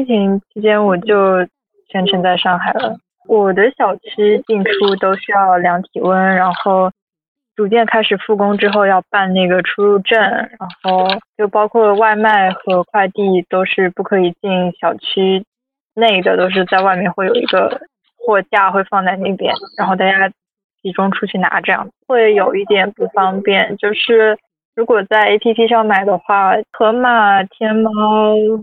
疫情期间我就全程在上海了。我的小区进出都需要量体温，然后逐渐开始复工之后要办那个出入证，然后就包括外卖和快递都是不可以进小区内的，都是在外面会有一个货架会放在那边，然后大家集中出去拿，这样会有一点不方便。就是如果在 A P P 上买的话，盒马、天猫、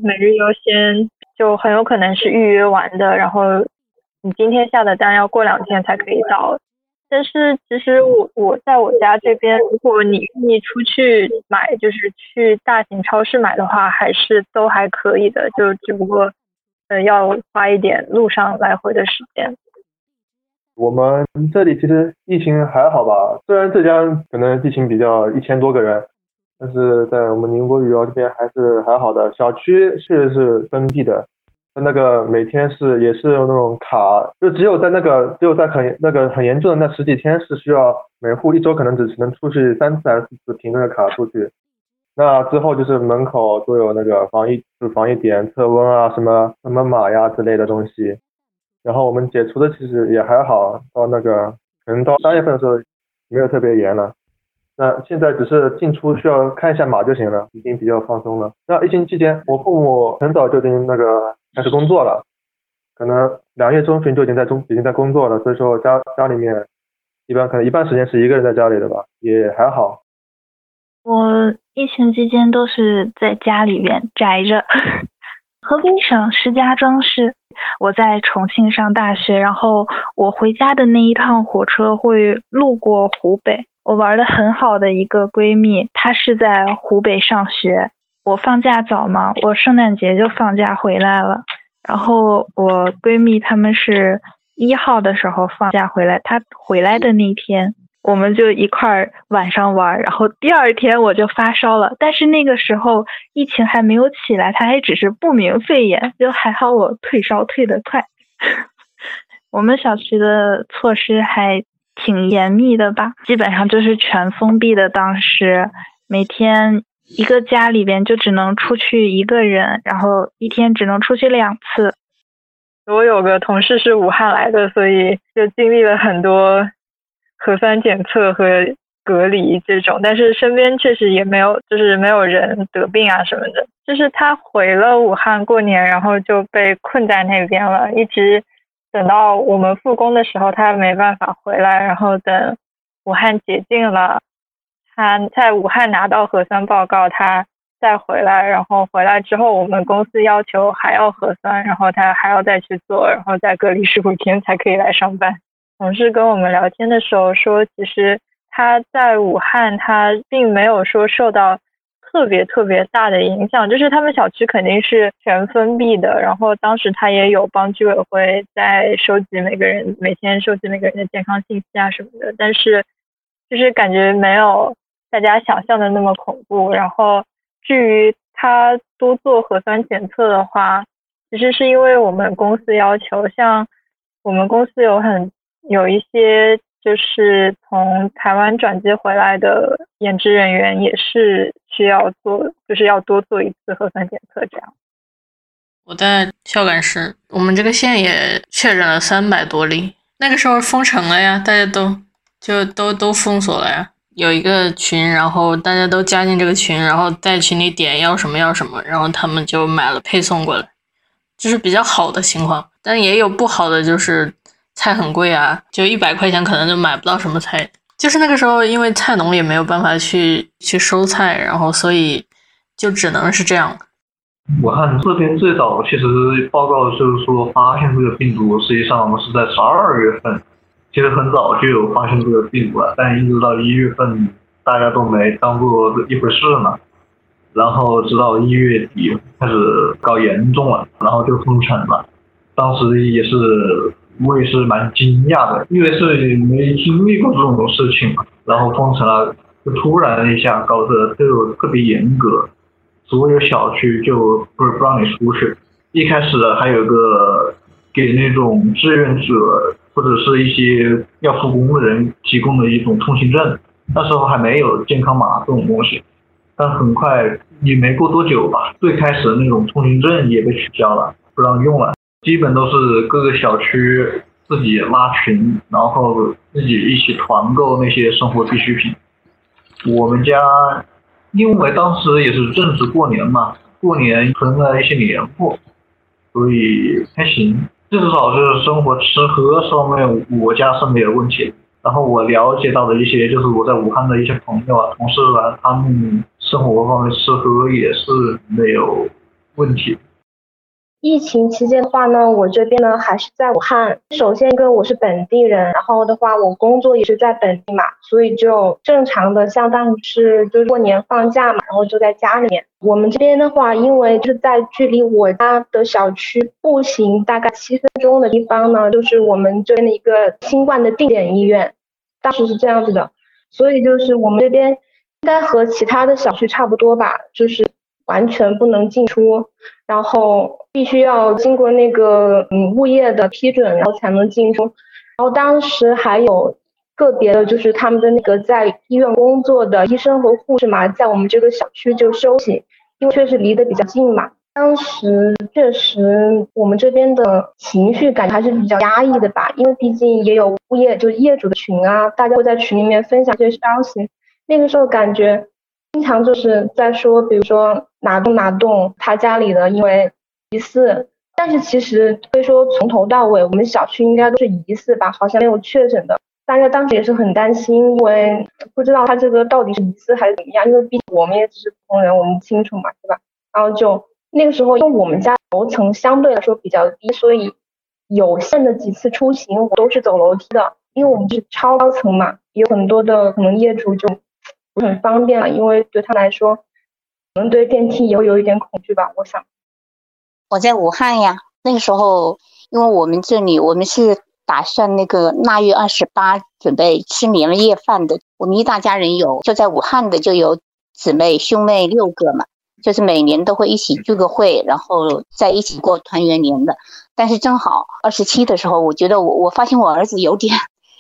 每日优鲜就很有可能是预约完的，然后。你今天下的单要过两天才可以到，但是其实我我在我家这边，如果你愿意出去买，就是去大型超市买的话，还是都还可以的，就只不过呃要花一点路上来回的时间。我们这里其实疫情还好吧，虽然浙江可能疫情比较一千多个人，但是在我们宁波余姚这边还是还好的，小区确实是封闭的。那个每天是也是那种卡，就只有在那个只有在很那个很严重的那十几天是需要每户一周可能只能出去三次还是四次凭那个卡出去，那之后就是门口都有那个防疫就防疫点测温啊什么什么码呀之类的东西，然后我们解除的其实也还好，到那个可能到三月份的时候没有特别严了。那现在只是进出需要看一下码就行了，已经比较放松了。那疫情期间，我父母很早就已经那个开始工作了，可能两月中旬就已经在中已经在工作了，所以说家家里面一般可能一半时间是一个人在家里的吧，也还好。我疫情期间都是在家里面宅着。河北省石家庄市，我在重庆上大学，然后我回家的那一趟火车会路过湖北。我玩的很好的一个闺蜜，她是在湖北上学。我放假早嘛，我圣诞节就放假回来了。然后我闺蜜她们是一号的时候放假回来，她回来的那天，我们就一块儿晚上玩。然后第二天我就发烧了，但是那个时候疫情还没有起来，她还只是不明肺炎，就还好我退烧退得快。我们小区的措施还。挺严密的吧，基本上就是全封闭的。当时每天一个家里边就只能出去一个人，然后一天只能出去两次。我有个同事是武汉来的，所以就经历了很多核酸检测和隔离这种，但是身边确实也没有，就是没有人得病啊什么的。就是他回了武汉过年，然后就被困在那边了，一直。等到我们复工的时候，他没办法回来，然后等武汉解禁了，他在武汉拿到核酸报告，他再回来，然后回来之后，我们公司要求还要核酸，然后他还要再去做，然后再隔离十五天才可以来上班。同事跟我们聊天的时候说，其实他在武汉，他并没有说受到。特别特别大的影响，就是他们小区肯定是全封闭的，然后当时他也有帮居委会在收集每个人每天收集每个人的健康信息啊什么的，但是就是感觉没有大家想象的那么恐怖。然后至于他多做核酸检测的话，其实是因为我们公司要求，像我们公司有很有一些。就是从台湾转接回来的研职人员也是需要做，就是要多做一次核酸检测这样。我在孝感市，我们这个县也确诊了三百多例。那个时候封城了呀，大家都就都都封锁了呀。有一个群，然后大家都加进这个群，然后在群里点要什么要什么，然后他们就买了配送过来，这是比较好的情况。但也有不好的，就是。菜很贵啊，就一百块钱可能就买不到什么菜。就是那个时候，因为菜农也没有办法去去收菜，然后所以就只能是这样。武汉这边最早其实报告就是说发现这个病毒，实际上是在十二月份，其实很早就有发现这个病毒了，但一直到一月份大家都没当做一回事呢。然后直到一月底开始搞严重了，然后就封城了。当时也是。我也是蛮惊讶的，因为是没经历过这种事情嘛，然后封城了，就突然一下搞得就特别严格，所有小区就不是不让你出去。一开始还有个给那种志愿者或者是一些要复工的人提供的一种通行证，那时候还没有健康码这种东西，但很快也没过多久吧，最开始的那种通行证也被取消了。不让用了，基本都是各个小区自己拉群，然后自己一起团购那些生活必需品。我们家因为当时也是正值过年嘛，过年囤了一些年货，所以还行。至少是生活吃喝上面，我家是没有问题。然后我了解到的一些，就是我在武汉的一些朋友啊、同事啊，他们生活方面吃喝也是没有问题。疫情期间的话呢，我这边呢还是在武汉。首先一个我是本地人，然后的话我工作也是在本地嘛，所以就正常的相当于是就过年放假嘛，然后就在家里面。我们这边的话，因为是在距离我家的小区步行大概七分钟的地方呢，就是我们这边的一个新冠的定点医院，当时是这样子的，所以就是我们这边应该和其他的小区差不多吧，就是完全不能进出，然后。必须要经过那个嗯物业的批准，然后才能进出。然后当时还有个别的，就是他们的那个在医院工作的医生和护士嘛，在我们这个小区就休息，因为确实离得比较近嘛。当时确实我们这边的情绪感觉还是比较压抑的吧，因为毕竟也有物业就是业主的群啊，大家会在群里面分享这些消息。那个时候感觉经常就是在说，比如说哪栋哪栋他家里的因为。疑似，但是其实可以说从头到尾，我们小区应该都是疑似吧，好像没有确诊的。大家当时也是很担心，因为不知道他这个到底是疑似还是怎么样，因为毕竟我们也只是普通人，我们清楚嘛，对吧？然后就那个时候，因为我们家楼层相对来说比较低，所以有限的几次出行我都是走楼梯的，因为我们是超高层嘛，有很多的可能业主就很方便了，因为对他来说，可能对电梯也会有一点恐惧吧，我想。我在武汉呀，那个时候，因为我们这里我们是打算那个腊月二十八准备吃年夜饭的，我们一大家人有就在武汉的就有姊妹兄妹六个嘛，就是每年都会一起聚个会，然后在一起过团圆年的。但是正好二十七的时候，我觉得我我发现我儿子有点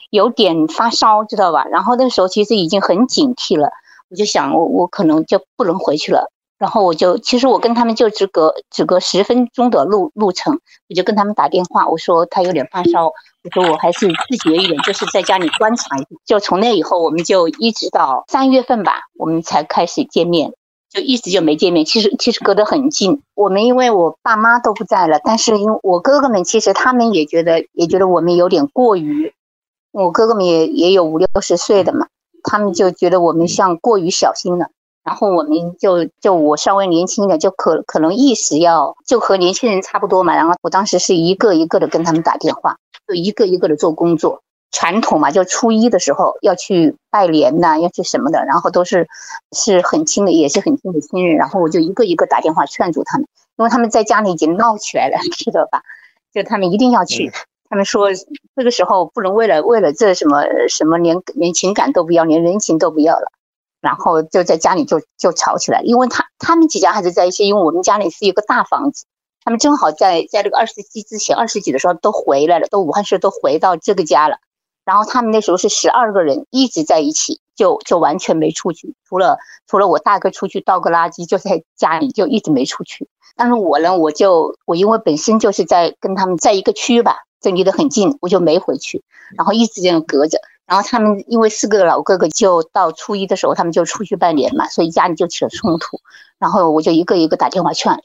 有点发烧，知道吧？然后那时候其实已经很警惕了，我就想我我可能就不能回去了。然后我就，其实我跟他们就只隔只隔十分钟的路路程，我就跟他们打电话，我说他有点发烧，我说我还是自觉一点，就是在家里观察一下。就从那以后，我们就一直到三月份吧，我们才开始见面，就一直就没见面。其实其实隔得很近，我们因为我爸妈都不在了，但是因为我哥哥们其实他们也觉得也觉得我们有点过于，我哥哥们也也有五六十岁的嘛，他们就觉得我们像过于小心了。然后我们就就我稍微年轻一点，就可可能意识要就和年轻人差不多嘛。然后我当时是一个一个的跟他们打电话，就一个一个的做工作。传统嘛，就初一的时候要去拜年呐，要去什么的，然后都是是很亲的，也是很亲的亲人。然后我就一个一个打电话劝阻他们，因为他们在家里已经闹起来了，知道吧？就他们一定要去。他们说这个时候不能为了为了这什么什么连连情感都不要，连人情都不要了。然后就在家里就就吵起来，因为他他们几家还是在一起，因为我们家里是一个大房子，他们正好在在这个二十几之前，二十几的时候都回来了，都武汉市都回到这个家了。然后他们那时候是十二个人一直在一起，就就完全没出去，除了除了我大哥出去倒个垃圾，就在家里就一直没出去。但是我呢，我就我因为本身就是在跟他们在一个区吧，就离得很近，我就没回去，然后一直这样隔着。然后他们因为四个老哥哥，就到初一的时候，他们就出去拜年嘛，所以家里就起了冲突。然后我就一个一个打电话劝，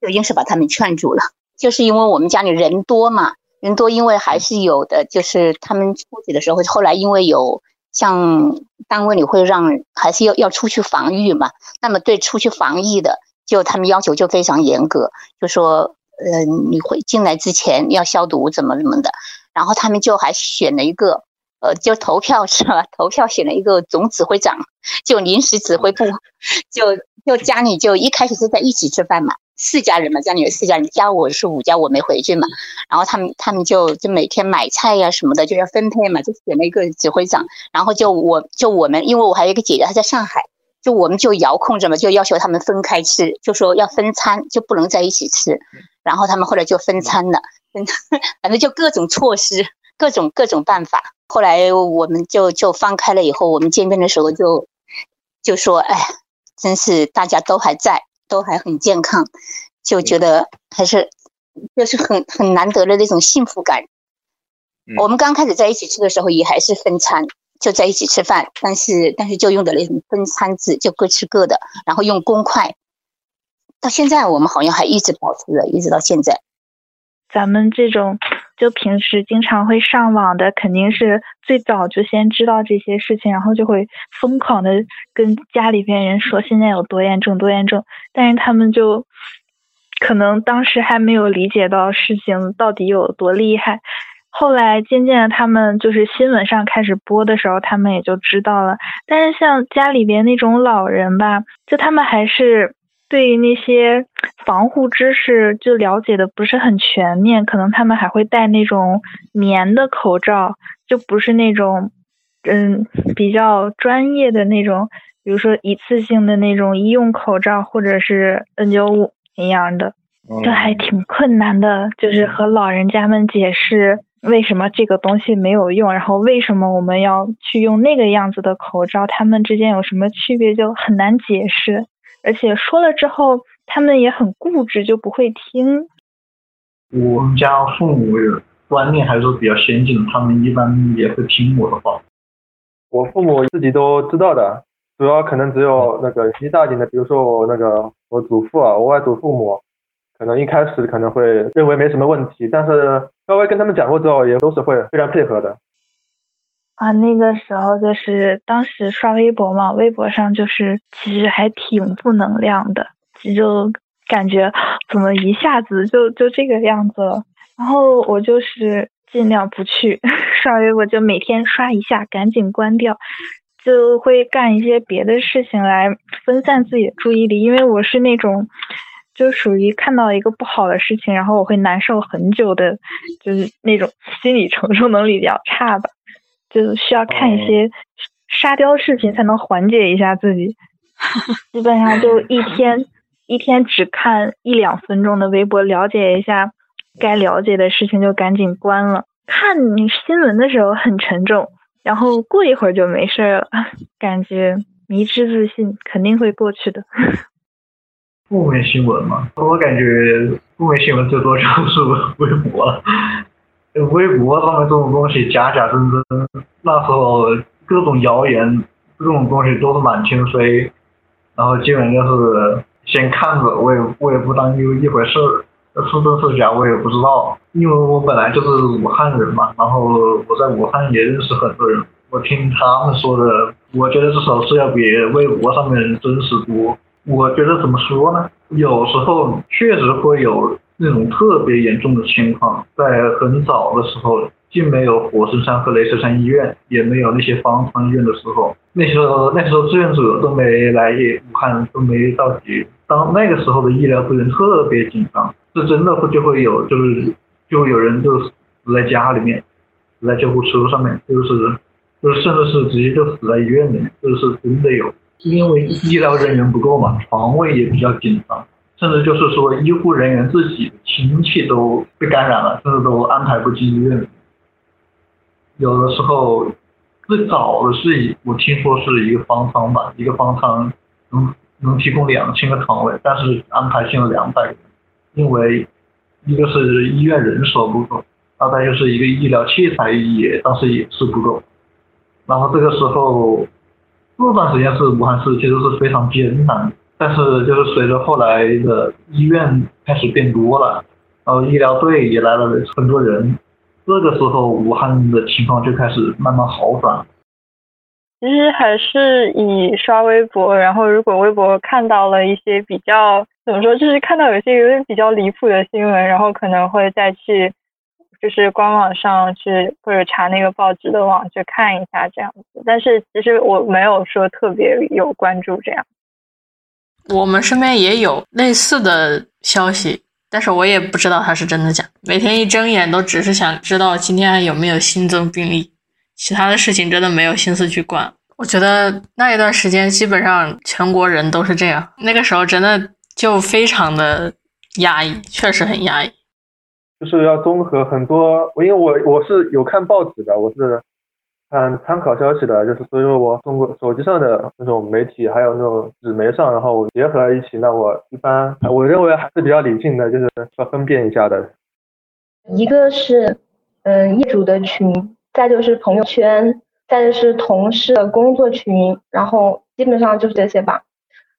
就硬是把他们劝住了。就是因为我们家里人多嘛，人多，因为还是有的，就是他们出去的时候，后来因为有像单位里会让，还是要要出去防御嘛。那么对出去防疫的，就他们要求就非常严格，就说，呃，你会进来之前要消毒，怎么怎么的。然后他们就还选了一个。呃，就投票是吧？投票选了一个总指挥长，就临时指挥部，就就家里就一开始是在一起吃饭嘛，四家人嘛，家里有四家人，加我是五家，我没回去嘛，然后他们他们就就每天买菜呀什么的就要分配嘛，就选了一个指挥长，然后就我就我们，因为我还有一个姐姐她在上海，就我们就遥控着嘛，就要求他们分开吃，就说要分餐，就不能在一起吃，然后他们后来就分餐了，分 反正就各种措施。各种各种办法，后来我们就就放开了以后，我们见面的时候就就说，哎，真是大家都还在，都还很健康，就觉得还是就是很很难得的那种幸福感。我们刚开始在一起吃的时候也还是分餐，就在一起吃饭，但是但是就用的那种分餐制，就各吃各的，然后用公筷。到现在我们好像还一直保持着，一直到现在。咱们这种就平时经常会上网的，肯定是最早就先知道这些事情，然后就会疯狂的跟家里边人说现在有多严重多严重，但是他们就可能当时还没有理解到事情到底有多厉害。后来渐渐的，他们就是新闻上开始播的时候，他们也就知道了。但是像家里边那种老人吧，就他们还是。对于那些防护知识就了解的不是很全面，可能他们还会戴那种棉的口罩，就不是那种嗯比较专业的那种，比如说一次性的那种医用口罩或者是 N 九五一样的，这还挺困难的，就是和老人家们解释为什么这个东西没有用，然后为什么我们要去用那个样子的口罩，他们之间有什么区别，就很难解释。而且说了之后，他们也很固执，就不会听。我们家父母观念还是比较先进的，他们一般也会听我的话。我父母自己都知道的，主要可能只有那个年纪大一点的，比如说我那个我祖父啊，我外祖父母，可能一开始可能会认为没什么问题，但是稍微跟他们讲过之后，也都是会非常配合的。啊，那个时候就是当时刷微博嘛，微博上就是其实还挺负能量的，就感觉怎么一下子就 就这个样子了。然后我就是尽量不去 刷微博，就每天刷一下，赶紧关掉，就会干一些别的事情来分散自己的注意力。因为我是那种就属于看到一个不好的事情，然后我会难受很久的，就是那种 心理承受能力比较差吧。就需要看一些沙雕视频才能缓解一下自己，基本上就一天一天只看一两分钟的微博，了解一下该了解的事情就赶紧关了。看新闻的时候很沉重，然后过一会儿就没事了，感觉迷之自信肯定会过去的。负面新闻嘛，我感觉负面新闻最多就是微博了。微博上面这种东西假假真真，那时候各种谣言，这种东西都是满天飞，然后基本就是先看着，我也我也不当一一回事儿，是真是假我也不知道，因为我本来就是武汉人嘛，然后我在武汉也认识很多人，我听他们说的，我觉得至少是要比微博上面真实多。我觉得怎么说呢？有时候确实会有。那种特别严重的情况，在很早的时候，既没有火神山和雷神山医院，也没有那些方舱医院的时候，那时候那时候志愿者都没来武汉，都没到齐。当那个时候的医疗资源特别紧张，是真的会就会有，就是就有人就死在家里面，死在救护车上面，就是就是甚至是直接就死在医院里面，这是真的有，是因为医疗人员不够嘛，床位也比较紧张。甚至就是说，医护人员自己亲戚都被感染了，甚至都安排不进医院。有的时候，最早的是我听说是一个方舱吧，一个方舱能能提供两千个床位，但是安排进了两百个人，因为一个是医院人手不够，二再就是一个医疗器材也当时也是不够。然后这个时候，这段时间是武汉市其实是非常艰难。但是，就是随着后来的医院开始变多了，然后医疗队也来了很多人，这个时候武汉的情况就开始慢慢好转。其实还是以刷微博，然后如果微博看到了一些比较怎么说，就是看到有些有点比较离谱的新闻，然后可能会再去就是官网上去或者查那个报纸的网去看一下这样子。但是其实我没有说特别有关注这样。我们身边也有类似的消息，但是我也不知道它是真的假。每天一睁眼都只是想知道今天还有没有新增病例，其他的事情真的没有心思去管。我觉得那一段时间基本上全国人都是这样，那个时候真的就非常的压抑，确实很压抑。就是要综合很多，因为我我是有看报纸的，我是看参考消息的，就是所以说我通过手机上的那种媒体，还有那种纸媒上，然后结合在一起，那我一般我认为还是比较理性的，就是要分辨一下的。一个是嗯业主的群，再就是朋友圈，再就是同事的工作群，然后基本上就是这些吧。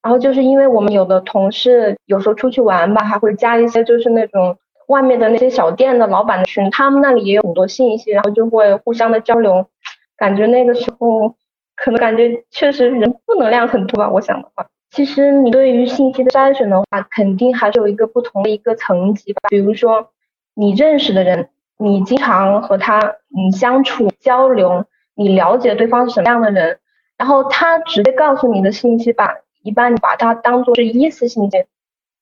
然后就是因为我们有的同事有时候出去玩吧，还会加一些就是那种外面的那些小店的老板的群，他们那里也有很多信息，然后就会互相的交流。感觉那个时候可能感觉确实人负能量很多吧。我想的话，其实你对于信息的筛选的话，肯定还是有一个不同的一个层级吧。比如说你认识的人，你经常和他嗯相处交流，你了解对方是什么样的人，然后他直接告诉你的信息吧。一般你把它当做是一次信息，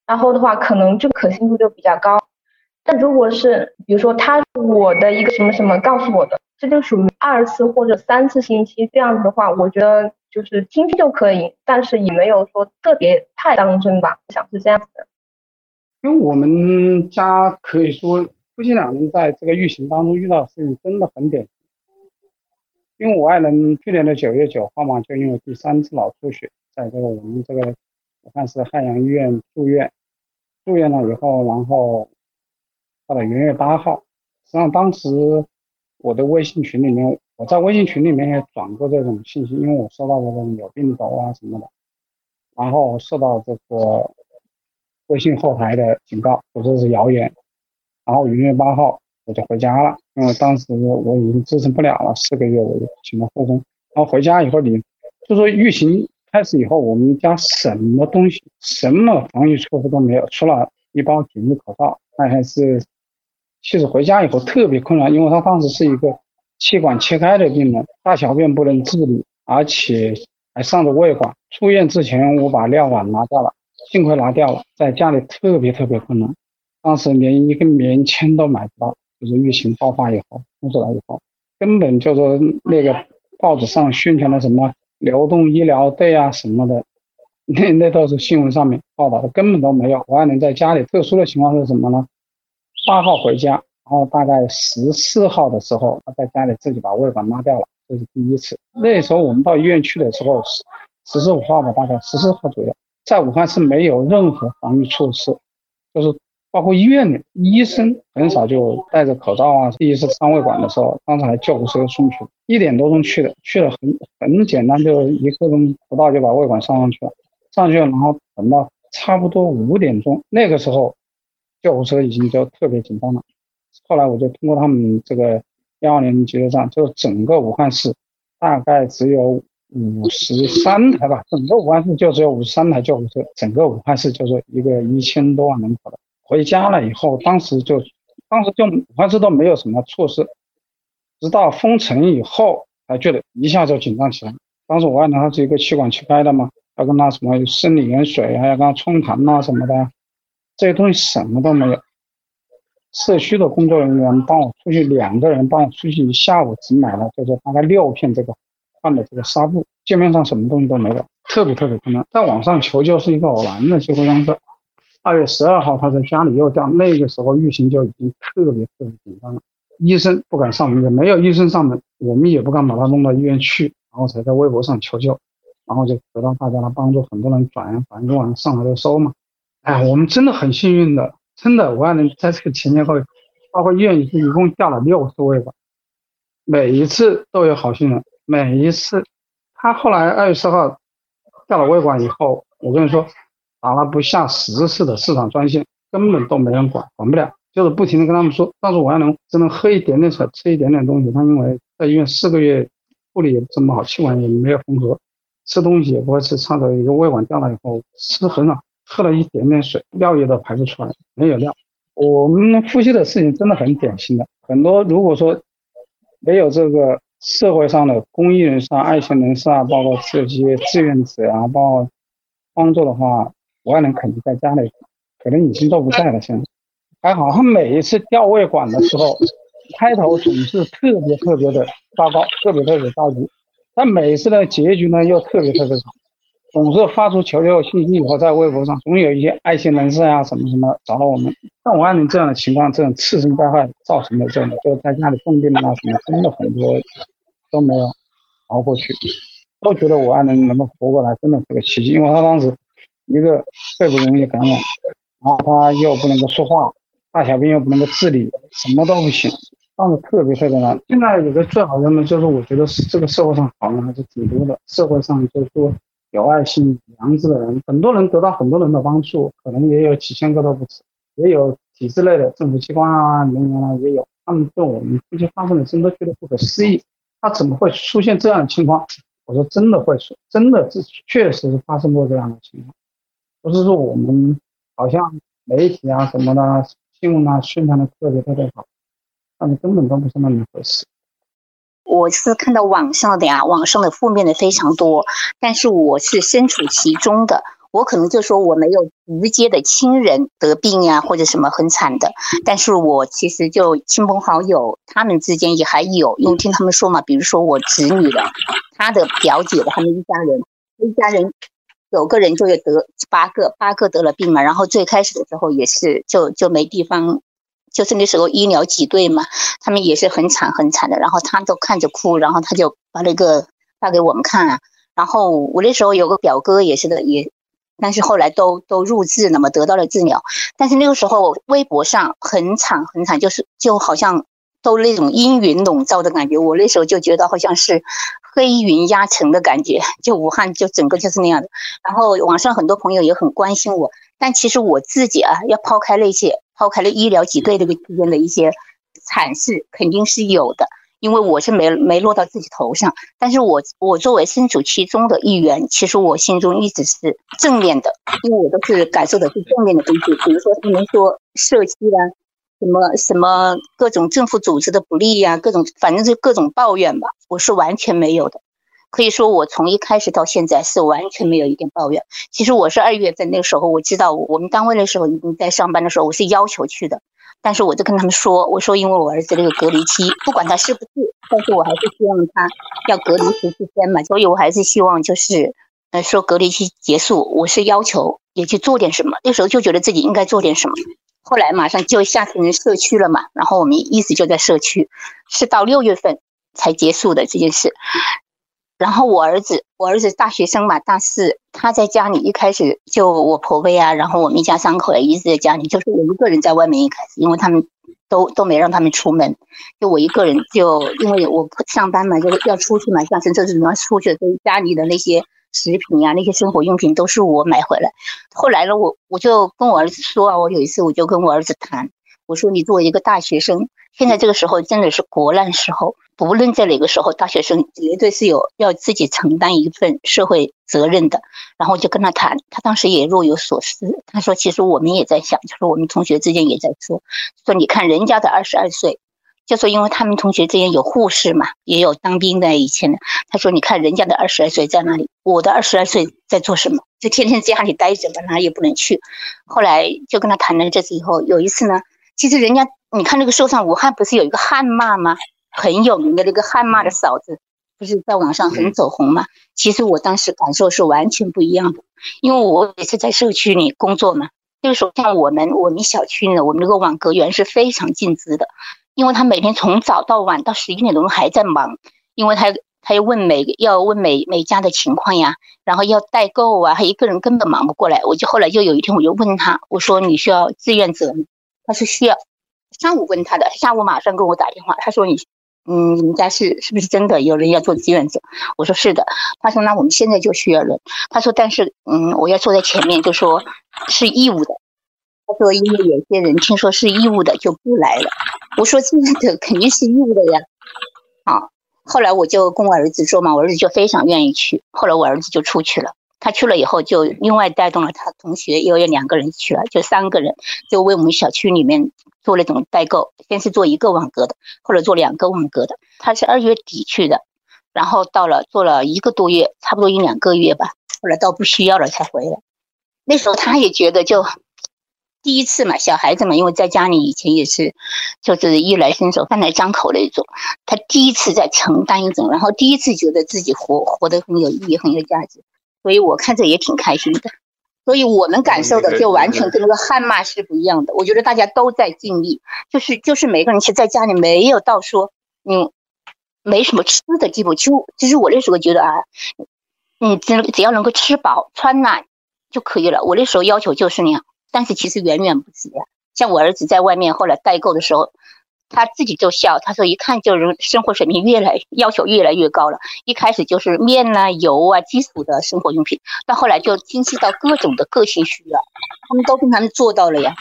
然后的话可能就可信度就比较高。但如果是比如说他我的一个什么什么告诉我的，这就属于二次或者三次信息。这样子的话，我觉得就是听听就可以，但是也没有说特别太当真吧。我想是这样子的。因为我们家可以说夫妻两人在这个疫情当中遇到的事情真的很典型。因为我爱人去年的九月九号嘛，就因为第三次脑出血。在这个我们这个武汉市汉阳医院住院，住院了以后，然后到了元月八号，实际上当时我的微信群里面，我在微信群里面也转过这种信息，因为我收到这种有病毒啊什么的，然后受到这个微信后台的警告，我说是谣言，然后元月八号我就回家了，因为当时我已经支撑不了了，四个月我就请了护工，然后回家以后你就说疫情。开始以后，我们家什么东西、什么防疫措施都没有，除了一包紧急口罩。那还是，其实回家以后特别困难，因为他当时是一个气管切开的病人，大小便不能自理，而且还上着胃管。出院之前，我把尿管拿掉了，幸亏拿掉了，在家里特别特别困难，当时连一根棉签都买不到。就是疫情爆发以后，出来以后，根本就是那个报纸上宣传的什么。流动医疗队啊什么的，那那都是新闻上面报道的，根本都没有。我爱人在家里，特殊的情况是什么呢？八号回家，然后大概十四号的时候，他在家里自己把胃管拉掉了，这是第一次。那时候我们到医院去的时候是十四五号吧，大概十四号左右，在武汉是没有任何防御措施，就是。包括医院里，医生很少就戴着口罩啊。第一次上胃管的时候，当时还救护车送去，一点多钟去的，去了很很简单，就一刻钟不到就把胃管上上去了，上去了，然后等到差不多五点钟，那个时候救护车已经就特别紧张了。后来我就通过他们这个幺二零急救站，就整个武汉市大概只有五十三台吧，整个武汉市就只有五十三台救护车，整个武汉市就是一个一千多万人口的。回家了以后，当时就，当时就武汉市都没有什么措施，直到封城以后才觉得一下就紧张起来。当时我按照他是一个气管切开的嘛，要跟他什么生理盐水啊，要跟他冲痰呐什么的，这些东西什么都没有。社区的工作人员帮我出去，两个人帮我出去一下午，只买了就是大概六片这个换的这个纱布，界面上什么东西都没有，特别特别困难。在网上求救是一个偶然的机会方式。二月十二号，他在家里又掉，那个时候疫情就已经特别特别紧张了，医生不敢上门，也没有医生上门，我们也不敢把他弄到医院去，然后才在微博上求救，然后就得到大家的帮助，很多人转呀，反正往上来都收嘛。哎，我们真的很幸运的，真的，我还能在这个前前后，包括医院一共调了六次位吧，每一次都有好心人，每一次，他后来二月四号调了胃管以后，我跟你说。打了不下十次的市场专线，根本都没人管，管不了，就是不停的跟他们说。但是我还能只能喝一点点水，吃一点点东西。他因为在医院四个月，护理也不怎么好，气管也没有缝合，吃东西也不会吃。差的一个胃管掉了以后，吃很少，喝了一点点水，尿液都排不出来，没有尿。我们呼吸的事情真的很典型的，很多如果说没有这个社会上的公益人士、啊、爱心人士啊，包括这些志愿者啊，包括帮助的话。我爱人肯定在家里，可能已经都不在了。现在还好，他每一次吊胃管的时候，开头总是特别特别的糟糕，特别特别着急。但每次的结局呢，又特别特别好，总是发出求救信息以后，在微博上总有一些爱心人士啊什么什么找到我们。像我爱人这样的情况，这种次生灾害造成的这种，就在家里重病啊什么，真的很多。都没有熬过去，都觉得我爱人能够活过来真的是个奇迹，因为他当时一个肺部容易感染，然后他又不能够说话，大小便又不能够自理，什么都不行，当时特别特别难。现在有个最好的呢，就是我觉得这个社会上好人还是挺多的，社会上就是说有爱心、良知的人，很多人得到很多人的帮助，可能也有几千个都不止，也有体制内的政府机关啊、人员啊也有。他们对我们这些发生的真的觉得不可思议，他怎么会出现这样的情况？我说真的会出，真的这确实是发生过这样的情况，不是说我们好像媒体啊什么的新闻啊宣传的特别特别好，但是根本都不是那么回事。我是看到网上的呀，网上的负面的非常多，但是我是身处其中的。我可能就说我没有直接的亲人得病呀，或者什么很惨的，但是我其实就亲朋好友他们之间也还有，因为听他们说嘛，比如说我侄女的，她的表姐的，他们一家人，一家人九个人就有得八个，八个得了病嘛，然后最开始的时候也是就就没地方，就是那时候医疗挤兑嘛，他们也是很惨很惨的，然后他都看着哭，然后他就把那个发给我们看啊，然后我那时候有个表哥也是的也。但是后来都都入治了嘛，得到了治疗。但是那个时候微博上很惨很惨，就是就好像都那种阴云笼罩的感觉。我那时候就觉得好像是黑云压城的感觉，就武汉就整个就是那样的。然后网上很多朋友也很关心我，但其实我自己啊，要抛开那些，抛开了医疗挤兑这个之间的一些阐释，肯定是有的。因为我是没没落到自己头上，但是我我作为身处其中的一员，其实我心中一直是正面的，因为我都是感受的是正面的东西。比如说他们说社区啊，什么什么各种政府组织的不利呀，各种反正就各种抱怨吧，我是完全没有的。可以说我从一开始到现在是完全没有一点抱怨。其实我是二月份那个时候，我知道我们单位的时候已经在上班的时候，我是要求去的。但是我就跟他们说，我说因为我儿子那个隔离期，不管他是不是，但是我还是希望他要隔离十四天嘛，所以我还是希望就是，呃，说隔离期结束，我是要求也去做点什么。那时候就觉得自己应该做点什么，后来马上就下成社区了嘛，然后我们一直就在社区，是到六月份才结束的这件事。然后我儿子，我儿子大学生嘛，大四，他在家里一开始就我婆婆呀，然后我们一家三口一直在家里，就是我一个人在外面一开始，因为他们都都没让他们出门，就我一个人，就因为我上班嘛，就要出去嘛，像这次么出去，所以家里的那些食品呀、那些生活用品都是我买回来。后来呢，我我就跟我儿子说啊，我有一次我就跟我儿子谈，我说你作为一个大学生，现在这个时候真的是国难时候。不论在哪个时候，大学生绝对是有要自己承担一份社会责任的。然后就跟他谈，他当时也若有所思。他说：“其实我们也在想，就是我们同学之间也在说，说你看人家的二十二岁，就说因为他们同学之间有护士嘛，也有当兵的以前的。他说你看人家的二十二岁在哪里，我的二十二岁在做什么？就天天家里待着吧，哪也不能去。后来就跟他谈了这次以后，有一次呢，其实人家你看那个说唱，武汉不是有一个汉骂吗？”很有名的那个汉骂的嫂子，不是在网上很走红吗？其实我当时感受是完全不一样的，因为我也是在社区里工作嘛。那个时候像我们我们小区呢，我们那个网格员是非常尽职的，因为他每天从早到晚到十一点钟还在忙，因为他他要问每要问每每家的情况呀，然后要代购啊，他一个人根本忙不过来。我就后来就有一天我就问他，我说你需要志愿者吗？他是需要。上午问他的，下午马上给我打电话，他说你。嗯，你们家是是不是真的有人要做志愿者？我说是的。他说那我们现在就需要人。他说但是嗯，我要坐在前面，就说是义务的。他说因为有些人听说是义务的就不来了。我说志愿者肯定是义务的呀。啊，后来我就跟我儿子说嘛，我儿子就非常愿意去。后来我儿子就出去了。他去了以后，就另外带动了他同学，又有两个人去了，就三个人就为我们小区里面。做那种代购，先是做一个网格的，或者做两个网格的。他是二月底去的，然后到了做了一个多月，差不多一两个月吧。后来到不需要了才回来。那时候他也觉得就第一次嘛，小孩子嘛，因为在家里以前也是就是衣来伸手饭来张口那种。他第一次在承担一种，然后第一次觉得自己活活得很有意义、很有价值，所以我看着也挺开心的。所以我们感受的就完全跟那个汗骂是不一样的。我觉得大家都在尽力，就是就是每个人其实在家里没有到说，嗯，没什么吃的地步。就其实我那时候觉得啊，你只只要能够吃饱穿暖就可以了。我那时候要求就是那样，但是其实远远不止呀。像我儿子在外面后来代购的时候。他自己就笑，他说一看就是生活水平越来要求越来越高了。一开始就是面啊、油啊基础的生活用品，到后来就精细到各种的个性需要，他们都跟他们做到了呀。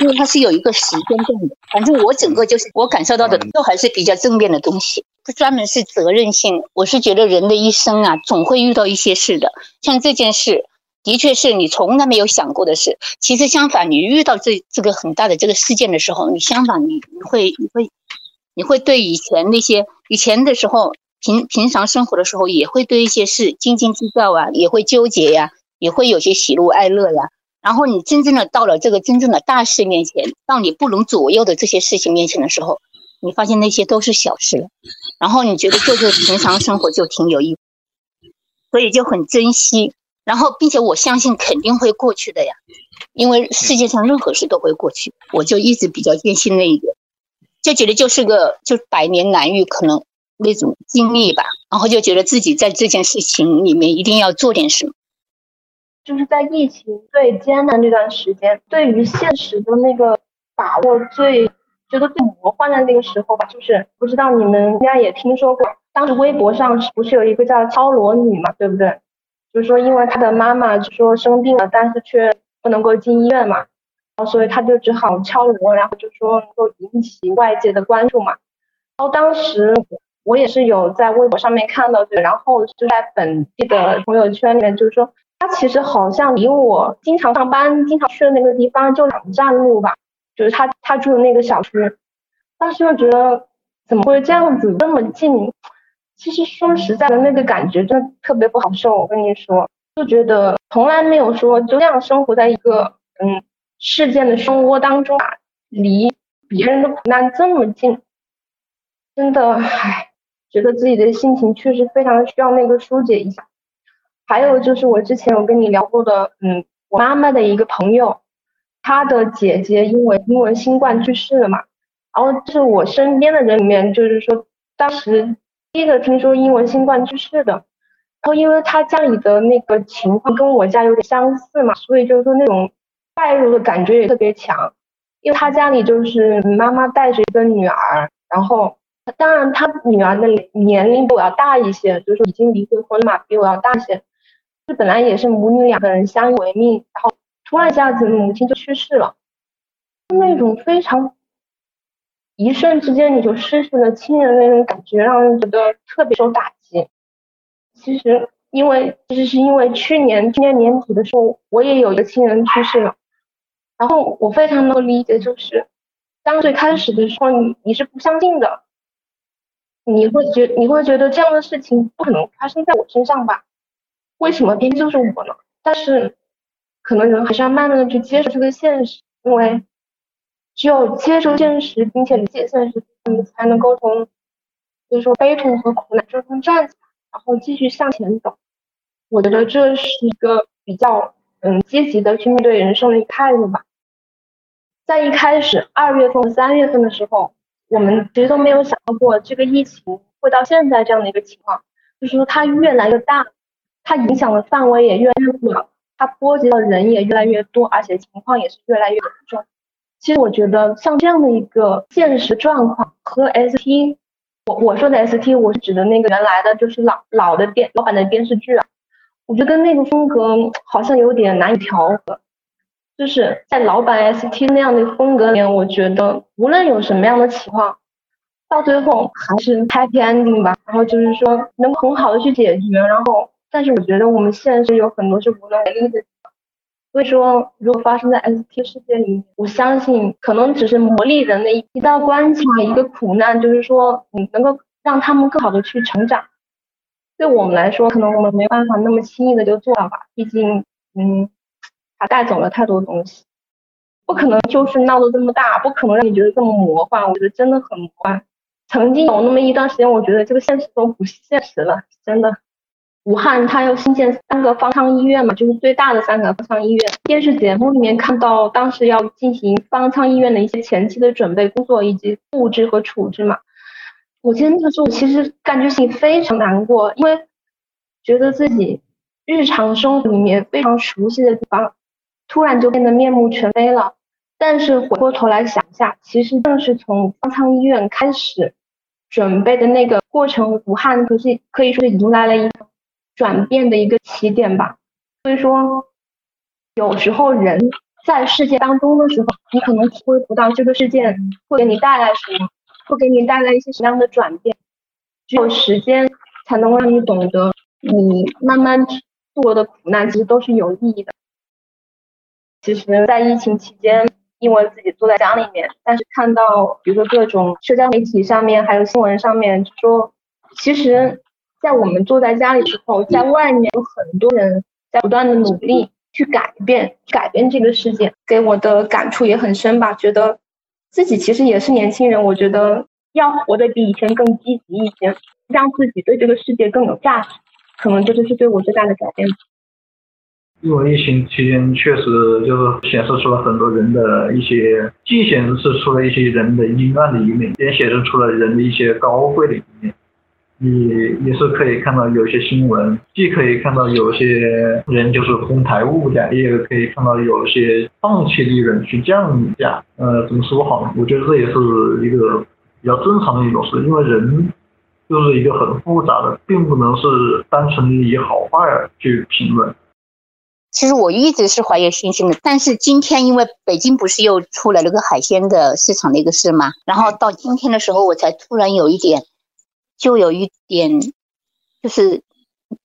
因为他是有一个时间段的。反正我整个就是我感受到的都还是比较正面的东西，不专门是责任性。我是觉得人的一生啊，总会遇到一些事的，像这件事。的确是你从来没有想过的事。其实相反，你遇到这这个很大的这个事件的时候，你相反你你会你会你会对以前那些以前的时候平平常生活的时候，也会对一些事斤斤计较啊，也会纠结呀，也会有些喜怒哀乐呀。然后你真正的到了这个真正的大事面前，到你不能左右的这些事情面前的时候，你发现那些都是小事，然后你觉得就是平常生活就挺有意思，所以就很珍惜。然后，并且我相信肯定会过去的呀，因为世界上任何事都会过去，我就一直比较坚信那一点，就觉得就是个就百年难遇可能那种经历吧，然后就觉得自己在这件事情里面一定要做点什么。就是在疫情最艰难这段时间，对于现实的那个把握最觉得最魔幻的那个时候吧，就是不知道你们应该也听说过，当时微博上不是有一个叫敲锣女嘛，对不对？就是说，因为他的妈妈就说生病了，但是却不能够进医院嘛，然后所以他就只好敲锣，然后就说能够引起外界的关注嘛。然后当时我也是有在微博上面看到的，然后就在本地的朋友圈里面，就是说他其实好像离我经常上班、经常去的那个地方就两站路吧，就是他他住的那个小区。当时就觉得怎么会这样子这么近？其实说实在的，那个感觉真的特别不好受。我跟你说，就觉得从来没有说就这样生活在一个嗯事件的漩涡当中啊，离别人的苦难这么近，真的唉，觉得自己的心情确实非常需要那个疏解一下。还有就是我之前有跟你聊过的，嗯，我妈妈的一个朋友，她的姐姐因为因为新冠去世了嘛，然后就是我身边的人里面，就是说当时。第一个听说因为新冠去世的，然后因为他家里的那个情况跟我家有点相似嘛，所以就是说那种代入的感觉也特别强。因为他家里就是妈妈带着一个女儿，然后当然他女儿的年龄比我要大一些，就是已经离过婚嘛，比我要大一些。这本来也是母女两个人相依为命，然后突然一下子母亲就去世了，那种非常。一瞬之间你就失去了亲人那种感觉，让人觉得特别受打击。其实，因为其实是因为去年去年年底的时候，我也有一个亲人去世了。然后我非常能理解，就是当最开始的时候，你你是不相信的，你会觉你会觉得这样的事情不可能发生在我身上吧？为什么偏偏就是我呢？但是，可能人还是要慢慢的去接受这个现实，因为。只有接受现实，并且理解现实，你才能够从，就是说悲痛和苦难中站起来，然后继续向前走。我觉得这是一个比较嗯积极的去面对人生的一个态度吧。在一开始二月份、三月份的时候，我们其实都没有想到过这个疫情会到现在这样的一个情况，就是说它越来越大，它影响的范围也越来越广，它波及的人也越来越多，而且情况也是越来越严重。其实我觉得像这样的一个现实状况和 ST，我我说的 ST，我是指的那个原来的就是老老的电老版的电视剧啊，我觉得跟那个风格好像有点难以调和。就是在老版 ST 那样的风格里面，我觉得无论有什么样的情况，到最后还是 happy ending 吧。然后就是说能很好的去解决。然后，但是我觉得我们现实有很多是无能为力的。所以说，如果发生在 ST 世界里，我相信可能只是磨砺人的一一道关卡，一个苦难，就是说你能够让他们更好的去成长。对我们来说，可能我们没办法那么轻易的就做到吧，毕竟，嗯，他带走了太多东西，不可能就是闹得这么大，不可能让你觉得这么魔幻。我觉得真的很魔幻。曾经有那么一段时间，我觉得这个现实都不现实了，真的。武汉，它要新建三个方舱医院嘛，就是最大的三个方舱医院。电视节目里面看到，当时要进行方舱医院的一些前期的准备工作以及布置和处置嘛。我记得那个时候，其实感觉心里非常难过，因为觉得自己日常生活里面非常熟悉的地方，突然就变得面目全非了。但是回过头来想一下，其实正是从方舱医院开始准备的那个过程，武汉可是可以说是迎来了一个转变的一个起点吧。所以说，有时候人在世界当中的时候，你可能体会不到这个世界会给你带来什么，会给你带来一些什么样的转变。只有时间才能让你懂得，你慢慢度过的苦难其实都是有意义的。其实，在疫情期间。因为自己坐在家里面，但是看到比如说各种社交媒体上面，还有新闻上面说，其实，在我们坐在家里之后，在外面有很多人在不断的努力去改变，改变这个世界，给我的感触也很深吧。觉得自己其实也是年轻人，我觉得要活得比以前更积极一些，让自己对这个世界更有价值，可能这就是对我最大的改变。因为疫情期间确实就是显示出了很多人的一些，既显示出了一些人的阴暗的一面，也显示出了人的一些高贵的一面。你也是可以看到有些新闻，既可以看到有些人就是哄抬物价，也可以看到有些放弃利润去降价。呃，怎么说好呢？我觉得这也是一个比较正常的一种事，因为人就是一个很复杂的，并不能是单纯以好坏去评论。其实我一直是怀有信心的，但是今天因为北京不是又出来了个海鲜的市场的一个事嘛，然后到今天的时候，我才突然有一点，就有一点，就是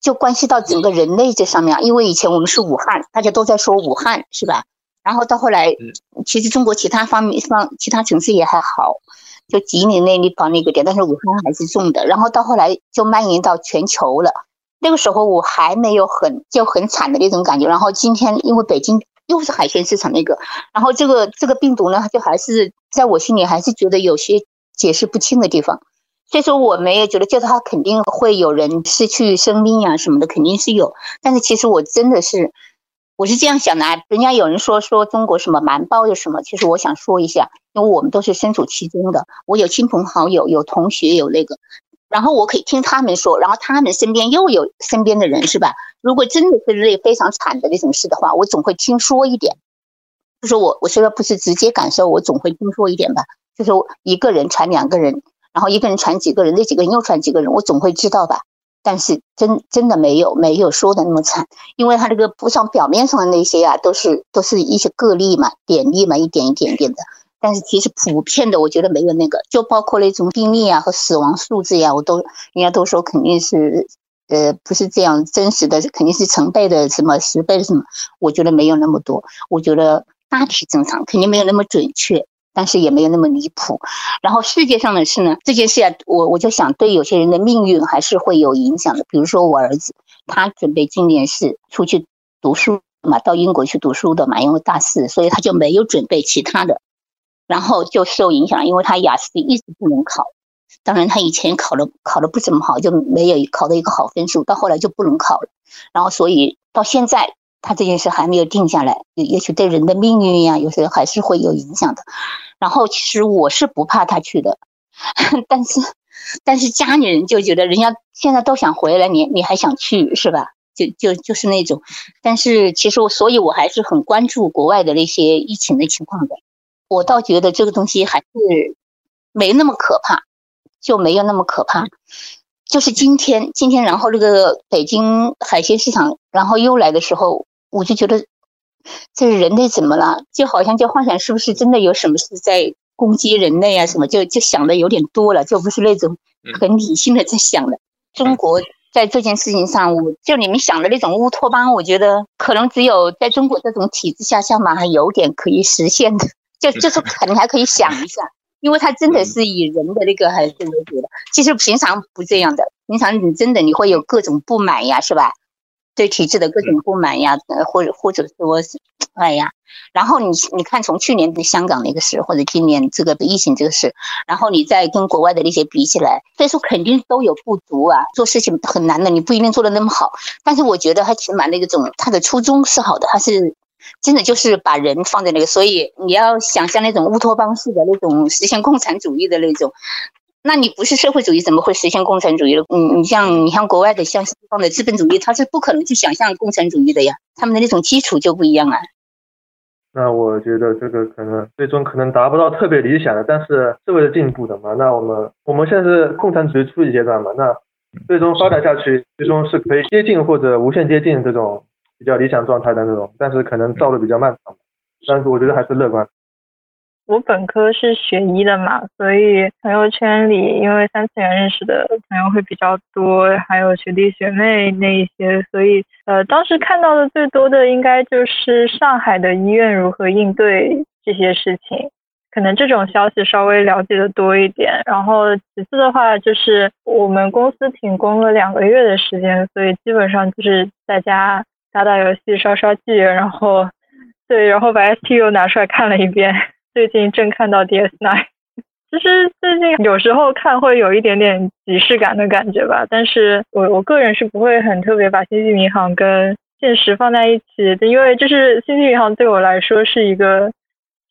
就关系到整个人类这上面，因为以前我们是武汉，大家都在说武汉是吧？然后到后来，其实中国其他方面方其他城市也还好，就吉林那地方那个点，但是武汉还是重的，然后到后来就蔓延到全球了。那个时候我还没有很就很惨的那种感觉，然后今天因为北京又是海鲜市场那个，然后这个这个病毒呢，就还是在我心里还是觉得有些解释不清的地方，所以说我没有觉得，就是他肯定会有人失去生命呀什么的，肯定是有，但是其实我真的是我是这样想的啊，人家有人说说中国什么瞒报又什么，其实我想说一下，因为我们都是身处其中的，我有亲朋好友，有同学，有那个。然后我可以听他们说，然后他们身边又有身边的人，是吧？如果真的是那非常惨的那种事的话，我总会听说一点。就说我我虽然不是直接感受，我总会听说一点吧。就说一个人传两个人，然后一个人传几个人，那几个人又传几个人，我总会知道吧。但是真真的没有没有说的那么惨，因为他这个不像表面上的那些呀，都是都是一些个例嘛，点例嘛，一点一点点的。但是其实普遍的，我觉得没有那个，就包括那种病例啊和死亡数字呀，我都人家都说肯定是，呃，不是这样真实的，肯定是成倍的什么十倍的什么，我觉得没有那么多，我觉得大体正常，肯定没有那么准确，但是也没有那么离谱。然后世界上的事呢，这件事啊，我我就想对有些人的命运还是会有影响的。比如说我儿子，他准备今年是出去读书嘛，到英国去读书的嘛，因为大四，所以他就没有准备其他的。然后就受影响，因为他雅思一直不能考。当然，他以前考的考的不怎么好，就没有考到一个好分数。到后来就不能考了。然后，所以到现在，他这件事还没有定下来，也许对人的命运呀，有时候还是会有影响的。然后，其实我是不怕他去的，但是，但是家里人就觉得，人家现在都想回来，你你还想去是吧？就就就是那种。但是，其实我，所以我还是很关注国外的那些疫情的情况的。我倒觉得这个东西还是没那么可怕，就没有那么可怕。就是今天，今天，然后那个北京海鲜市场，然后又来的时候，我就觉得这人类怎么了？就好像就幻想是不是真的有什么事在攻击人类啊？什么就就想的有点多了，就不是那种很理性的在想了。中国在这件事情上，我就你们想的那种乌托邦，我觉得可能只有在中国这种体制下，像马还有点可以实现的。就就是 可能还可以想一下，因为它真的是以人的那个还是为主的。其实平常不这样的，平常你真的你会有各种不满呀，是吧？对体制的各种不满呀，呃，或者或者说，哎呀，然后你你看从去年的香港那个事，或者今年这个疫情这个事，然后你再跟国外的那些比起来，所以说肯定都有不足啊。做事情很难的，你不一定做的那么好，但是我觉得他起码那个种他的初衷是好的，他是。真的就是把人放在那个，所以你要想象那种乌托邦式的那种实现共产主义的那种，那你不是社会主义，怎么会实现共产主义了？嗯，你像你像国外的，像西方的资本主义，它是不可能去想象共产主义的呀，他们的那种基础就不一样啊。那我觉得这个可能最终可能达不到特别理想的，但是是为了进步的嘛。那我们我们现在是共产主义初级阶段嘛，那最终发展下去，最终是可以接近或者无限接近这种比较理想状态的那种，但是可能道路比较漫长。但是我觉得还是乐观。我本科是学医的嘛，所以朋友圈里因为三次元认识的朋友会比较多，还有学弟学妹那一些，所以呃当时看到的最多的应该就是上海的医院如何应对这些事情，可能这种消息稍微了解的多一点。然后其次的话就是我们公司停工了两个月的时间，所以基本上就是在家打打游戏、刷刷剧，然后对，然后把 ST 又拿出来看了一遍。最近正看到 DS9，其实最近有时候看会有一点点即视感的感觉吧，但是我我个人是不会很特别把星际迷航跟现实放在一起的，因为就是星际迷航对我来说是一个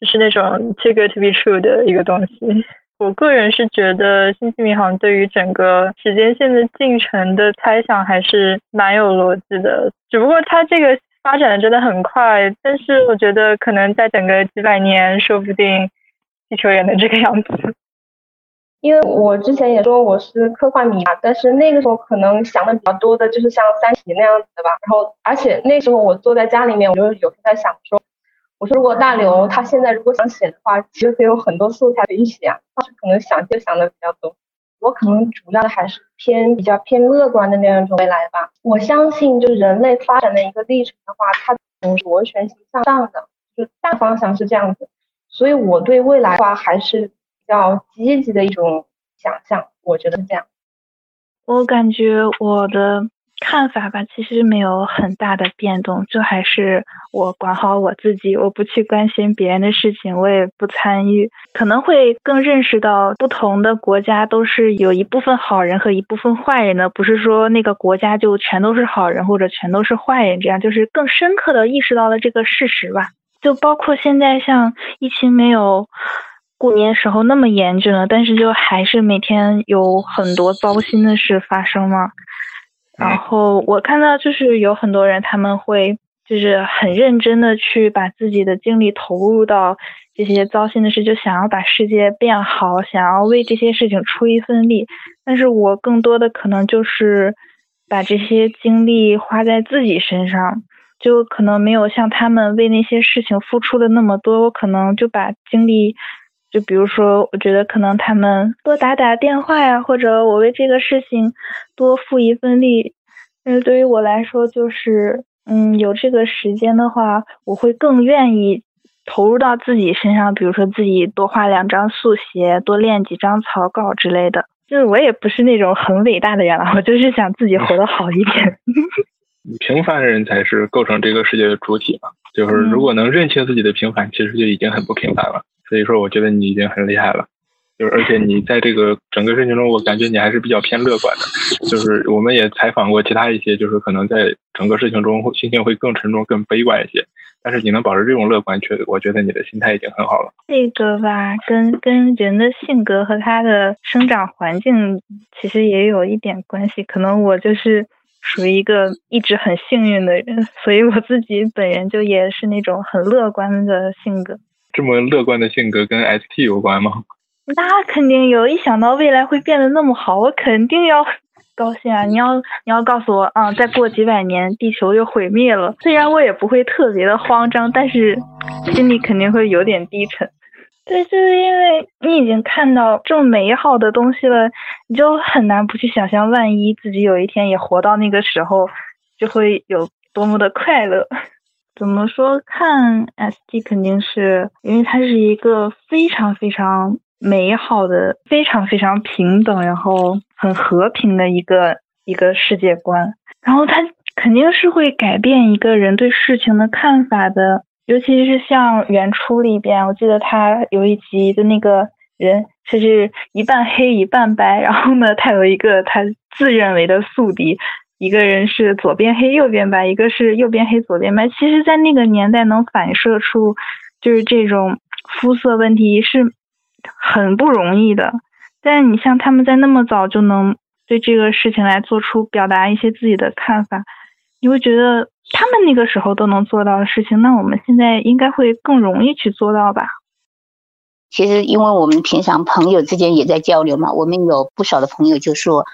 就是那种 too good to be true 的一个东西。我个人是觉得星际迷航对于整个时间线的进程的猜想还是蛮有逻辑的，只不过它这个。发展的真的很快，但是我觉得可能再等个几百年，说不定地球也能这个样子。因为我之前也说我是科幻迷嘛，但是那个时候可能想的比较多的就是像《三体》那样子的吧。然后，而且那时候我坐在家里面，我就有时在想说，我说如果大刘他现在如果想写的话，其实可以有很多素材可以写啊。当时可能想就想的比较多。我可能主要的还是偏比较偏乐观的那样一种未来吧。我相信，就是人类发展的一个历程的话，它从螺旋形向上的，就大方向是这样子。所以我对未来的话还是比较积极的一种想象，我觉得是这样。我感觉我的。看法吧，其实没有很大的变动，就还是我管好我自己，我不去关心别人的事情，我也不参与，可能会更认识到不同的国家都是有一部分好人和一部分坏人的，不是说那个国家就全都是好人或者全都是坏人，这样就是更深刻的意识到了这个事实吧。就包括现在像疫情没有过年时候那么严峻了，但是就还是每天有很多糟心的事发生嘛。然后我看到就是有很多人他们会就是很认真的去把自己的精力投入到这些糟心的事，就想要把世界变好，想要为这些事情出一份力。但是我更多的可能就是把这些精力花在自己身上，就可能没有像他们为那些事情付出的那么多。我可能就把精力。就比如说，我觉得可能他们多打打电话呀，或者我为这个事情多付一份力。但是对于我来说，就是嗯，有这个时间的话，我会更愿意投入到自己身上。比如说，自己多画两张速写，多练几张草稿之类的。就是我也不是那种很伟大的人了，我就是想自己活得好一点。平凡人才是构成这个世界的主体嘛。就是如果能认清自己的平凡，其实就已经很不平凡了。所以说，我觉得你已经很厉害了，就是而且你在这个整个事情中，我感觉你还是比较偏乐观的。就是我们也采访过其他一些，就是可能在整个事情中心情会更沉重、更悲观一些。但是你能保持这种乐观，确我觉得你的心态已经很好了。这个吧，跟跟人的性格和他的生长环境其实也有一点关系。可能我就是属于一个一直很幸运的人，所以我自己本人就也是那种很乐观的性格。这么乐观的性格跟 ST 有关吗？那肯定有，一想到未来会变得那么好，我肯定要高兴啊！你要你要告诉我啊，再过几百年地球就毁灭了，虽然我也不会特别的慌张，但是心里肯定会有点低沉。对，就是因为你已经看到这么美好的东西了，你就很难不去想象，万一自己有一天也活到那个时候，就会有多么的快乐。怎么说？看 S D 肯定是因为它是一个非常非常美好的、非常非常平等，然后很和平的一个一个世界观。然后它肯定是会改变一个人对事情的看法的。尤其是像原初里边，我记得他有一集的那个人，他是一半黑一半白，然后呢，他有一个他自认为的宿敌。一个人是左边黑右边白，一个是右边黑左边白。其实，在那个年代，能反射出就是这种肤色问题是很不容易的。但你像他们在那么早就能对这个事情来做出表达一些自己的看法，你会觉得他们那个时候都能做到的事情，那我们现在应该会更容易去做到吧？其实，因为我们平常朋友之间也在交流嘛，我们有不少的朋友就说，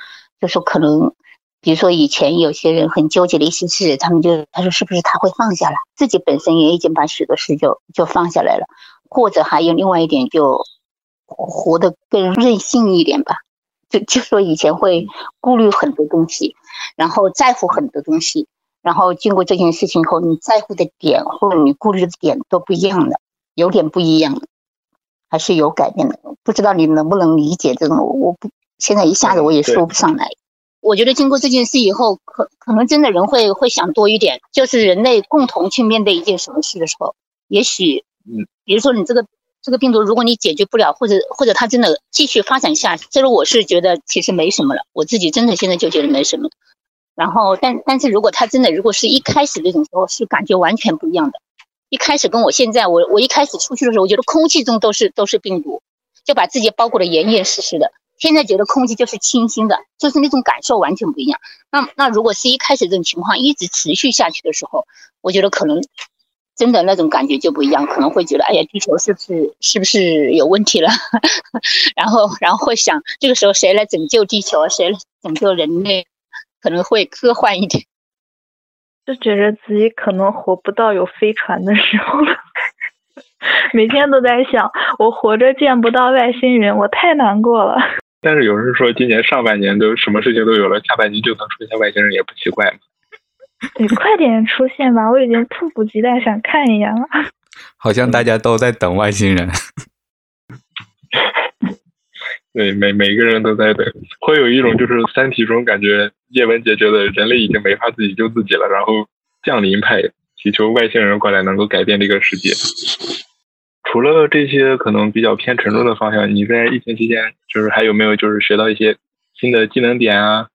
就说可能，比如说以前有些人很纠结的一些事，他们就他说是不是他会放下了，自己本身也已经把许多事就就放下来了，或者还有另外一点就。活得更任性一点吧，就就说以前会顾虑很多东西，然后在乎很多东西，然后经过这件事情后，你在乎的点或者你顾虑的点都不一样的，有点不一样，还是有改变的。不知道你能不能理解这种？我不现在一下子我也说不上来。我觉得经过这件事以后，可可能真的人会会想多一点，就是人类共同去面对一件什么事的时候，也许，嗯，比如说你这个。这个病毒，如果你解决不了，或者或者它真的继续发展下去，这个我是觉得其实没什么了。我自己真的现在就觉得没什么。然后，但但是如果它真的，如果是一开始那种时候，是感觉完全不一样的。一开始跟我现在，我我一开始出去的时候，我觉得空气中都是都是病毒，就把自己包裹的严严实实的。现在觉得空气就是清新的，就是那种感受完全不一样。那那如果是一开始这种情况一直持续下去的时候，我觉得可能。真的那种感觉就不一样，可能会觉得，哎呀，地球是不是是不是有问题了？然后，然后会想，这个时候谁来拯救地球？谁来拯救人类？可能会科幻一点，就觉得自己可能活不到有飞船的时候了。每天都在想，我活着见不到外星人，我太难过了。但是有人说，今年上半年都什么事情都有了，下半年就能出现外星人也不奇怪嘛。你快点出现吧！我已经迫不及待想看一眼了。好像大家都在等外星人。对，每每个人都在等，会有一种就是《三体》中感觉叶文洁觉得人类已经没法自己救自己了，然后降临派祈求外星人过来能够改变这个世界。除了这些可能比较偏沉重的方向，你在疫情期间就是还有没有就是学到一些新的技能点啊，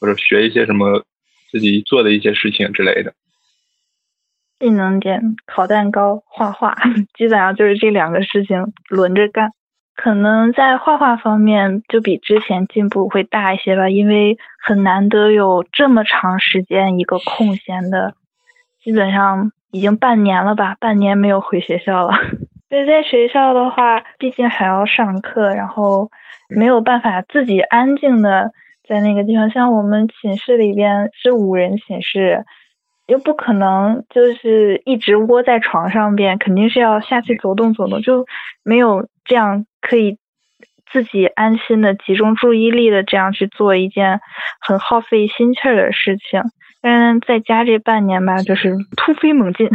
或者学一些什么？自己做的一些事情之类的，技能点烤蛋糕、画画，基本上就是这两个事情轮着干。可能在画画方面就比之前进步会大一些吧，因为很难得有这么长时间一个空闲的，基本上已经半年了吧，半年没有回学校了。对，在学校的话，毕竟还要上课，然后没有办法自己安静的。在那个地方，像我们寝室里边是五人寝室，又不可能就是一直窝在床上边，肯定是要下去走动走动，就没有这样可以自己安心的集中注意力的这样去做一件很耗费心气儿的事情。但是在家这半年吧，就是突飞猛进。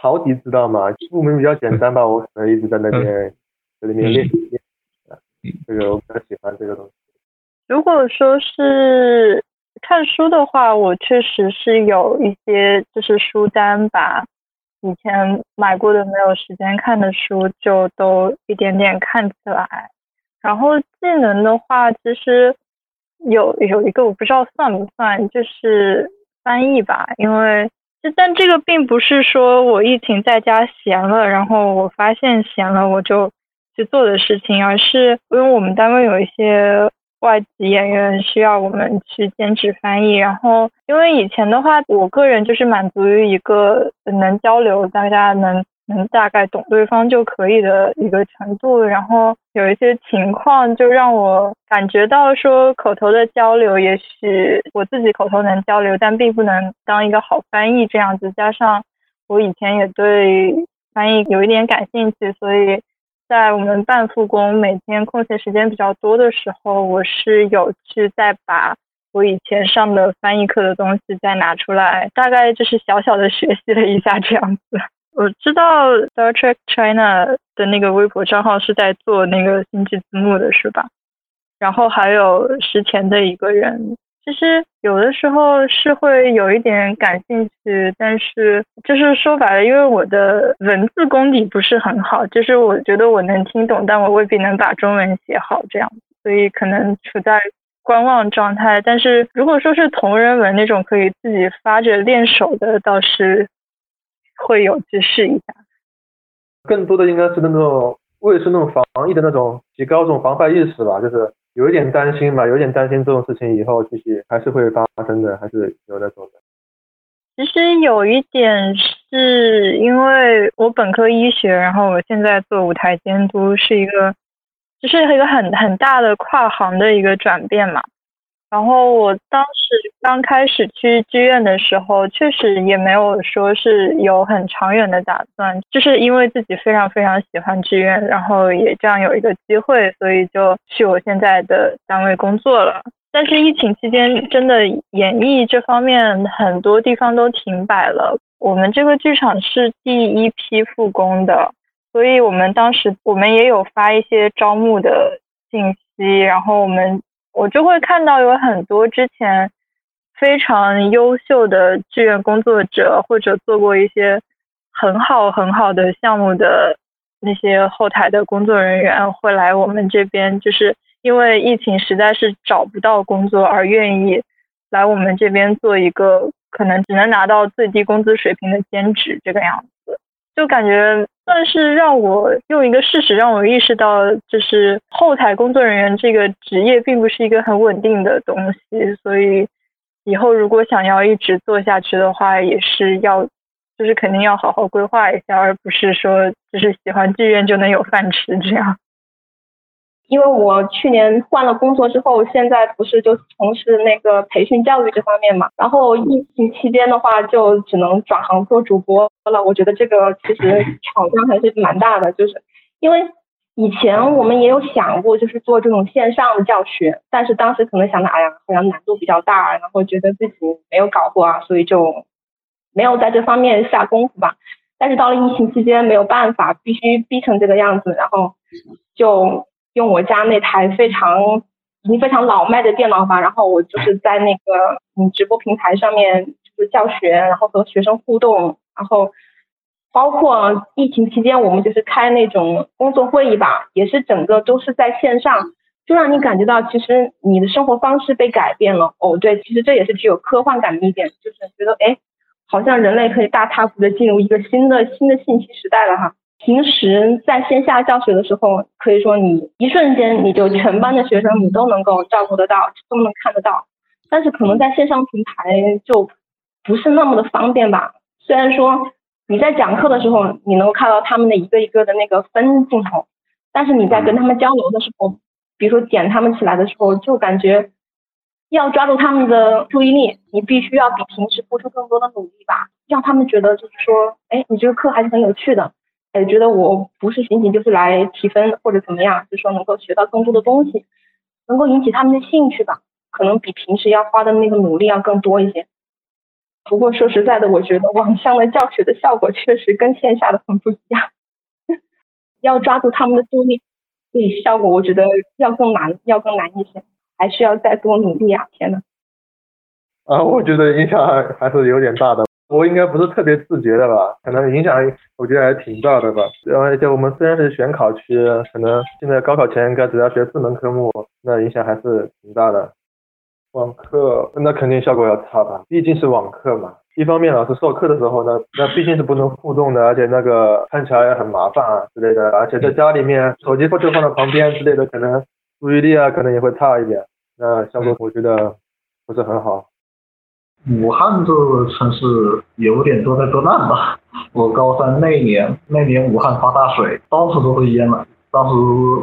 陶笛知道吗？入门比较简单吧，我可能一直在那边在那边练习。这个我比较喜欢这个东西。如果说是看书的话，我确实是有一些就是书单，吧以前买过的没有时间看的书就都一点点看起来。然后技能的话，其实有有一个我不知道算不算，就是翻译吧。因为就但这个并不是说我疫情在家闲了，然后我发现闲了我就去做的事情，而是因为我们单位有一些。外籍演员需要我们去兼职翻译，然后因为以前的话，我个人就是满足于一个能交流，大家能能大概懂对方就可以的一个程度，然后有一些情况就让我感觉到说口头的交流，也许我自己口头能交流，但并不能当一个好翻译这样子，加上我以前也对翻译有一点感兴趣，所以。在我们半复工每天空闲时间比较多的时候，我是有去再把我以前上的翻译课的东西再拿出来，大概就是小小的学习了一下这样子。我知道 Star Trek China 的那个微博账号是在做那个星际字幕的，是吧？然后还有石前的一个人。其实有的时候是会有一点感兴趣，但是就是说白了，因为我的文字功底不是很好，就是我觉得我能听懂，但我未必能把中文写好这样，所以可能处在观望状态。但是如果说是同人文那种可以自己发着练手的，倒是会有去试一下。更多的应该是那种为是那种防疫的那种提高这种防范意识吧，就是有一点担心吧，有一点担心这种事情以后继续还是会发生的，还是有那种的。其实有一点是因为我本科医学，然后我现在做舞台监督，是一个，就是一个很很大的跨行的一个转变嘛。然后我当时刚开始去剧院的时候，确实也没有说是有很长远的打算，就是因为自己非常非常喜欢剧院，然后也这样有一个机会，所以就去我现在的单位工作了。但是疫情期间，真的演艺这方面很多地方都停摆了。我们这个剧场是第一批复工的，所以我们当时我们也有发一些招募的信息，然后我们。我就会看到有很多之前非常优秀的志愿工作者，或者做过一些很好很好的项目的那些后台的工作人员，会来我们这边，就是因为疫情实在是找不到工作而愿意来我们这边做一个可能只能拿到最低工资水平的兼职这个样子，就感觉。算是让我用一个事实让我意识到，就是后台工作人员这个职业并不是一个很稳定的东西，所以以后如果想要一直做下去的话，也是要就是肯定要好好规划一下，而不是说就是喜欢剧院就能有饭吃这样。因为我去年换了工作之后，现在不是就从事那个培训教育这方面嘛，然后疫情期间的话，就只能转行做主播了。我觉得这个其实挑战还是蛮大的，就是因为以前我们也有想过，就是做这种线上的教学，但是当时可能想的，哎呀，好像难度比较大，然后觉得自己没有搞过啊，所以就没有在这方面下功夫吧。但是到了疫情期间，没有办法，必须逼成这个样子，然后就。用我家那台非常已经非常老迈的电脑吧，然后我就是在那个嗯直播平台上面就是教学，然后和学生互动，然后包括疫情期间我们就是开那种工作会议吧，也是整个都是在线上，就让你感觉到其实你的生活方式被改变了。哦，对，其实这也是具有科幻感的一点，就是觉得哎，好像人类可以大踏步的进入一个新的新的信息时代了哈。平时在线下教学的时候，可以说你一瞬间你就全班的学生你都能够照顾得到，都能看得到。但是可能在线上平台就不是那么的方便吧。虽然说你在讲课的时候你能够看到他们的一个一个的那个分镜头，但是你在跟他们交流的时候，比如说点他们起来的时候，就感觉要抓住他们的注意力，你必须要比平时付出更多的努力吧，让他们觉得就是说，哎，你这个课还是很有趣的。哎，觉得我不是仅仅就是来提分或者怎么样，就是说能够学到更多的东西，能够引起他们的兴趣吧，可能比平时要花的那个努力要更多一些。不过说实在的，我觉得网上的教学的效果确实跟线下的很不一样，要抓住他们的注意力，效果我觉得要更难，要更难一些，还需要再多努力啊！天呐。啊，我觉得影响还还是有点大的。我应该不是特别自觉的吧，可能影响我觉得还挺大的吧。而且我们虽然是选考区，可能现在高考前应该只要学四门科目，那影响还是挺大的。网课那肯定效果要差吧，毕竟是网课嘛。一方面老师授课的时候呢，那毕竟是不能互动的，而且那个看起来也很麻烦啊之类的。而且在家里面，手机或者放在旁边之类的，可能注意力啊可能也会差一点。那效果我觉得不是很好。武汉这个城市有点多灾多难吧。我高三那年，那年武汉发大水，到处都是淹了。当时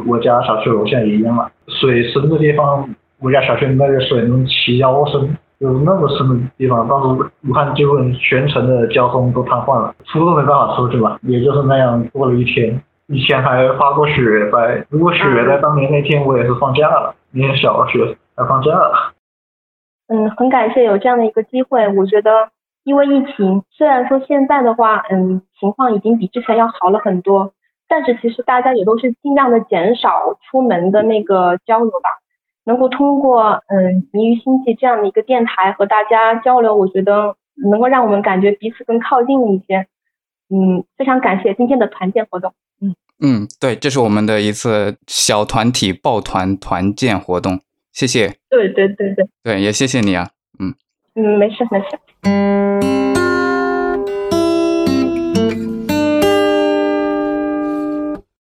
我家小区楼下也淹了，水深的地方，我家小区那个水能齐腰深，就是那么深的地方。当时武汉基本全城的交通都瘫痪了，出都没办法出去吧。也就是那样过了一天，以前还发过雪灾。如果雪灾当年那天我也是放假了，念小学还放假了。嗯，很感谢有这样的一个机会。我觉得，因为疫情，虽然说现在的话，嗯，情况已经比之前要好了很多，但是其实大家也都是尽量的减少出门的那个交流吧。能够通过嗯“迷于星际”这样的一个电台和大家交流，我觉得能够让我们感觉彼此更靠近一些。嗯，非常感谢今天的团建活动。嗯嗯，对，这是我们的一次小团体抱团团建活动。谢谢。对对对对。对，也谢谢你啊。嗯。嗯，没事没事。